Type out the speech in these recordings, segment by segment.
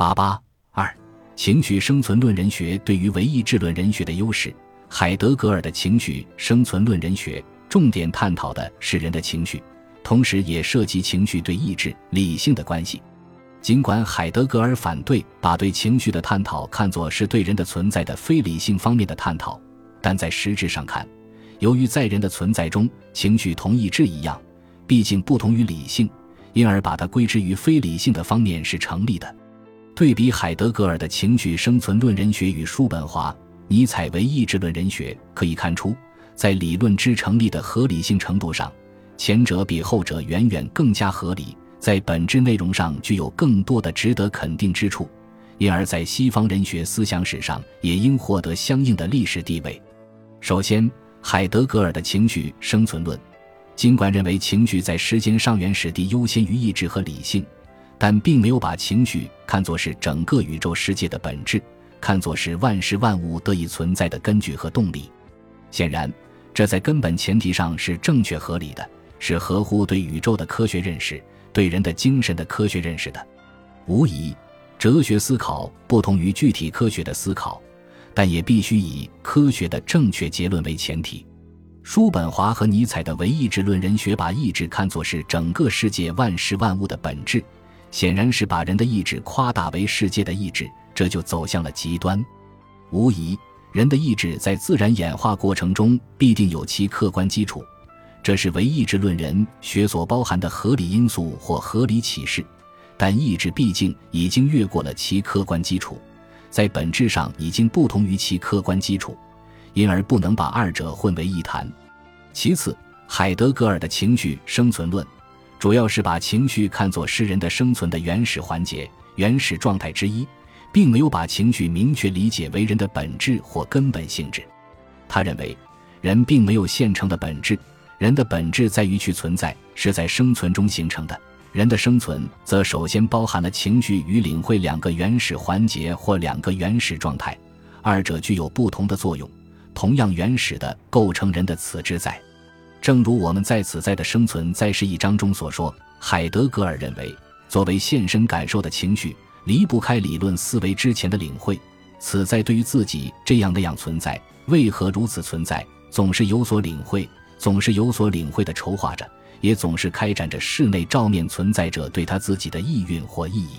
八八二，情绪生存论人学对于唯意志论人学的优势。海德格尔的情绪生存论人学重点探讨的是人的情绪，同时也涉及情绪对意志、理性的关系。尽管海德格尔反对把对情绪的探讨看作是对人的存在的非理性方面的探讨，但在实质上看，由于在人的存在中，情绪同意志一样，毕竟不同于理性，因而把它归之于非理性的方面是成立的。对比海德格尔的情绪生存论人学与叔本华、尼采唯意志论人学，可以看出，在理论之成立的合理性程度上，前者比后者远远更加合理。在本质内容上具有更多的值得肯定之处，因而，在西方人学思想史上也应获得相应的历史地位。首先，海德格尔的情绪生存论，尽管认为情绪在时间上原始地优先于意志和理性，但并没有把情绪看作是整个宇宙世界的本质，看作是万事万物得以存在的根据和动力。显然，这在根本前提上是正确合理的，是合乎对宇宙的科学认识。对人的精神的科学认识的，无疑，哲学思考不同于具体科学的思考，但也必须以科学的正确结论为前提。叔本华和尼采的唯意志论人学把意志看作是整个世界万事万物的本质，显然是把人的意志夸大为世界的意志，这就走向了极端。无疑，人的意志在自然演化过程中必定有其客观基础。这是唯意志论人学所包含的合理因素或合理启示，但意志毕竟已经越过了其客观基础，在本质上已经不同于其客观基础，因而不能把二者混为一谈。其次，海德格尔的情绪生存论，主要是把情绪看作是人的生存的原始环节、原始状态之一，并没有把情绪明确理解为人的本质或根本性质。他认为，人并没有现成的本质。人的本质在于去存在，是在生存中形成的。人的生存则首先包含了情绪与领会两个原始环节或两个原始状态，二者具有不同的作用，同样原始的构成人的此之在。正如我们在此在的生存在是一章中所说，海德格尔认为，作为现身感受的情绪，离不开理论思维之前的领会。此在对于自己这样那样存在，为何如此存在，总是有所领会。总是有所领会的筹划着，也总是开展着室内照面存在者对他自己的意蕴或意义。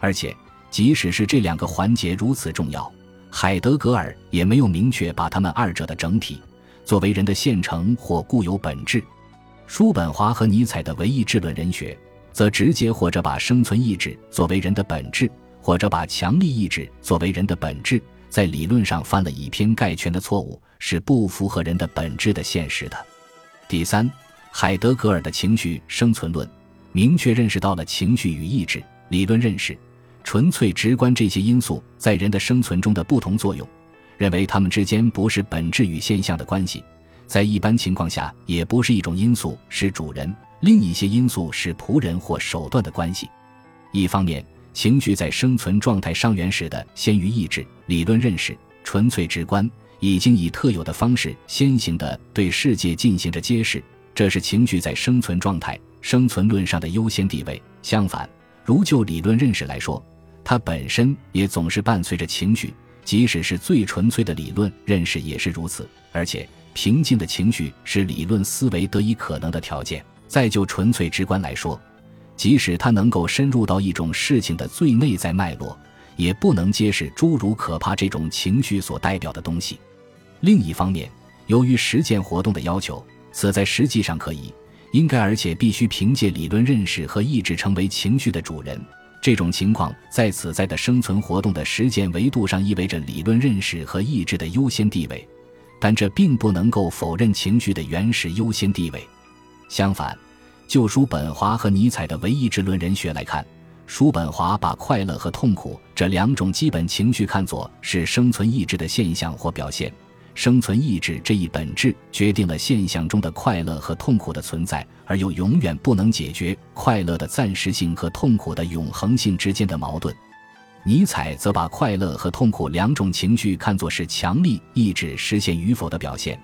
而且，即使是这两个环节如此重要，海德格尔也没有明确把他们二者的整体作为人的现成或固有本质。叔本华和尼采的唯意志论人学，则直接或者把生存意志作为人的本质，或者把强力意志作为人的本质。在理论上犯了以偏概全的错误，是不符合人的本质的现实的。第三，海德格尔的情绪生存论明确认识到了情绪与意志理论认识、纯粹直观这些因素在人的生存中的不同作用，认为它们之间不是本质与现象的关系，在一般情况下也不是一种因素是主人，另一些因素是仆人或手段的关系。一方面。情绪在生存状态上原始的先于意志理论认识，纯粹直观，已经以特有的方式先行的对世界进行着揭示。这是情绪在生存状态生存论上的优先地位。相反，如就理论认识来说，它本身也总是伴随着情绪，即使是最纯粹的理论认识也是如此。而且，平静的情绪是理论思维得以可能的条件。再就纯粹直观来说。即使它能够深入到一种事情的最内在脉络，也不能揭示诸如可怕这种情绪所代表的东西。另一方面，由于实践活动的要求，此在实际上可以、应该，而且必须凭借理论认识和意志成为情绪的主人。这种情况在此在的生存活动的实践维度上意味着理论认识和意志的优先地位，但这并不能够否认情绪的原始优先地位。相反。就叔本华和尼采的唯意志论人学来看，叔本华把快乐和痛苦这两种基本情绪看作是生存意志的现象或表现。生存意志这一本质决定了现象中的快乐和痛苦的存在，而又永远不能解决快乐的暂时性和痛苦的永恒性之间的矛盾。尼采则把快乐和痛苦两种情绪看作是强力意志实现与否的表现。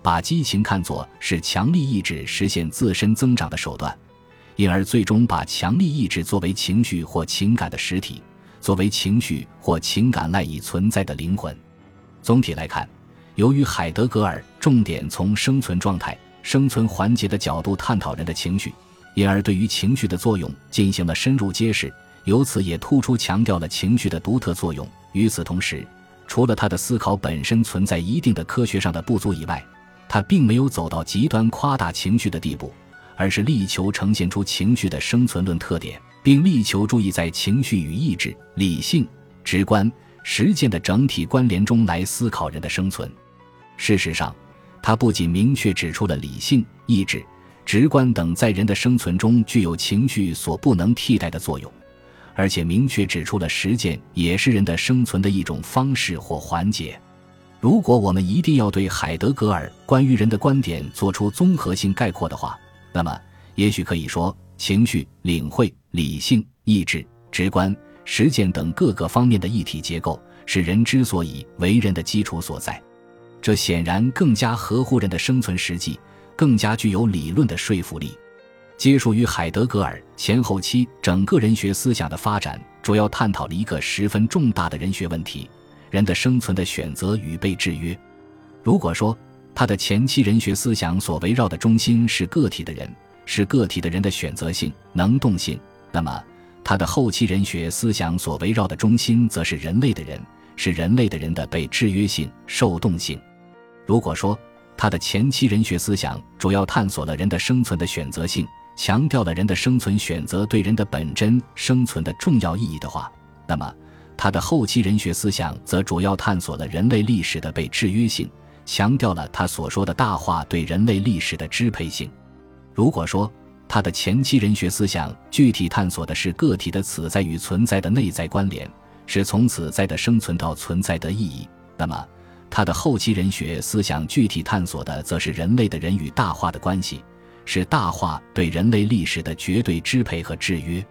把激情看作是强力意志实现自身增长的手段，因而最终把强力意志作为情绪或情感的实体，作为情绪或情感赖以存在的灵魂。总体来看，由于海德格尔重点从生存状态、生存环节的角度探讨人的情绪，因而对于情绪的作用进行了深入揭示，由此也突出强调了情绪的独特作用。与此同时，除了他的思考本身存在一定的科学上的不足以外，他并没有走到极端夸大情绪的地步，而是力求呈现出情绪的生存论特点。并力求注意在情绪与意志、理性、直观、实践的整体关联中来思考人的生存。事实上，他不仅明确指出了理性、意志、直观等在人的生存中具有情绪所不能替代的作用，而且明确指出了实践也是人的生存的一种方式或环节。如果我们一定要对海德格尔关于人的观点做出综合性概括的话，那么也许可以说。情绪、领会、理性、意志、直观、实践等各个方面的一体结构，是人之所以为人的基础所在。这显然更加合乎人的生存实际，更加具有理论的说服力。接触于海德格尔前后期整个人学思想的发展，主要探讨了一个十分重大的人学问题：人的生存的选择与被制约。如果说他的前期人学思想所围绕的中心是个体的人。是个体的人的选择性、能动性。那么，他的后期人学思想所围绕的中心，则是人类的人，是人类的人的被制约性、受动性。如果说他的前期人学思想主要探索了人的生存的选择性，强调了人的生存选择对人的本真生存的重要意义的话，那么他的后期人学思想则主要探索了人类历史的被制约性，强调了他所说的大话对人类历史的支配性。如果说他的前期人学思想具体探索的是个体的此在与存在的内在关联，是从此在的生存到存在的意义，那么他的后期人学思想具体探索的则是人类的人与大化的关系，是大化对人类历史的绝对支配和制约。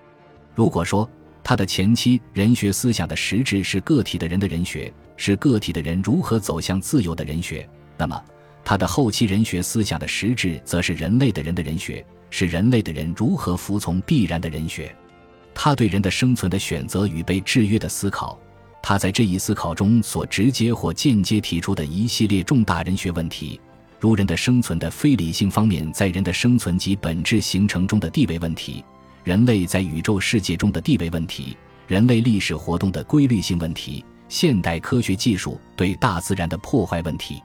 如果说他的前期人学思想的实质是个体的人的人学，是个体的人如何走向自由的人学，那么。他的后期人学思想的实质，则是人类的人的人学，是人类的人如何服从必然的人学。他对人的生存的选择与被制约的思考，他在这一思考中所直接或间接提出的一系列重大人学问题，如人的生存的非理性方面在人的生存及本质形成中的地位问题，人类在宇宙世界中的地位问题，人类历史活动的规律性问题，现代科学技术对大自然的破坏问题。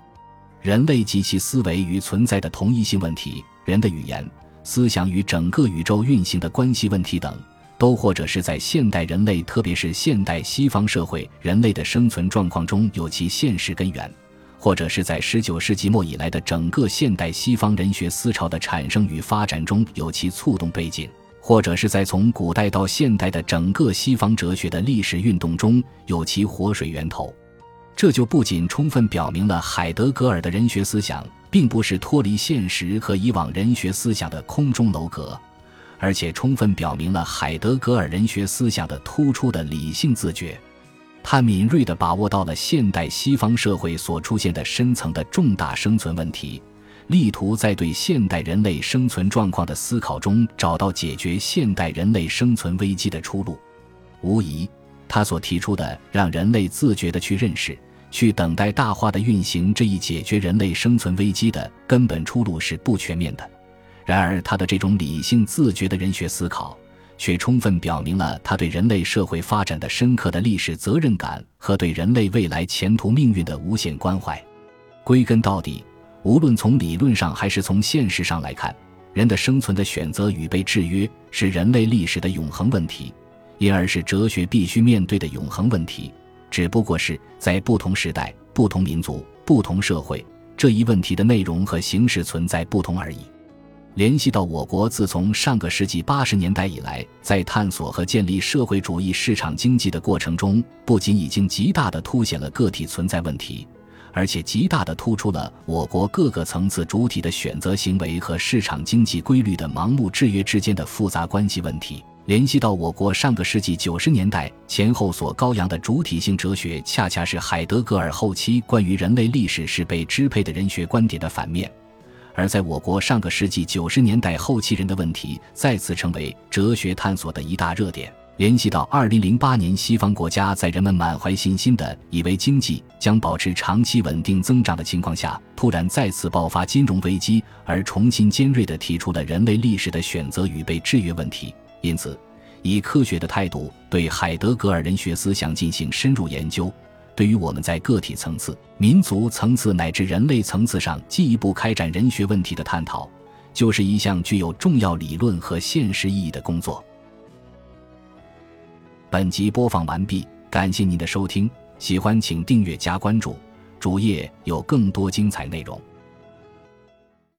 人类及其思维与存在的同一性问题，人的语言、思想与整个宇宙运行的关系问题等，都或者是在现代人类，特别是现代西方社会人类的生存状况中有其现实根源，或者是在十九世纪末以来的整个现代西方人学思潮的产生与发展中有其促动背景，或者是在从古代到现代的整个西方哲学的历史运动中有其活水源头。这就不仅充分表明了海德格尔的人学思想并不是脱离现实和以往人学思想的空中楼阁，而且充分表明了海德格尔人学思想的突出的理性自觉。他敏锐地把握到了现代西方社会所出现的深层的重大生存问题，力图在对现代人类生存状况的思考中找到解决现代人类生存危机的出路。无疑，他所提出的让人类自觉地去认识。去等待大化的运行这一解决人类生存危机的根本出路是不全面的。然而，他的这种理性自觉的人学思考，却充分表明了他对人类社会发展的深刻的历史责任感和对人类未来前途命运的无限关怀。归根到底，无论从理论上还是从现实上来看，人的生存的选择与被制约是人类历史的永恒问题，因而是哲学必须面对的永恒问题。只不过是在不同时代、不同民族、不同社会，这一问题的内容和形式存在不同而已。联系到我国自从上个世纪八十年代以来，在探索和建立社会主义市场经济的过程中，不仅已经极大地凸显了个体存在问题，而且极大地突出了我国各个层次主体的选择行为和市场经济规律的盲目制约之间的复杂关系问题。联系到我国上个世纪九十年代前后所高扬的主体性哲学，恰恰是海德格尔后期关于人类历史是被支配的人学观点的反面；而在我国上个世纪九十年代后期，人的问题再次成为哲学探索的一大热点。联系到二零零八年，西方国家在人们满怀信心的以为经济将保持长期稳定增长的情况下，突然再次爆发金融危机，而重新尖锐地提出了人类历史的选择与被制约问题。因此，以科学的态度对海德格尔人学思想进行深入研究，对于我们在个体层次、民族层次乃至人类层次上进一步开展人学问题的探讨，就是一项具有重要理论和现实意义的工作。本集播放完毕，感谢您的收听，喜欢请订阅加关注，主页有更多精彩内容。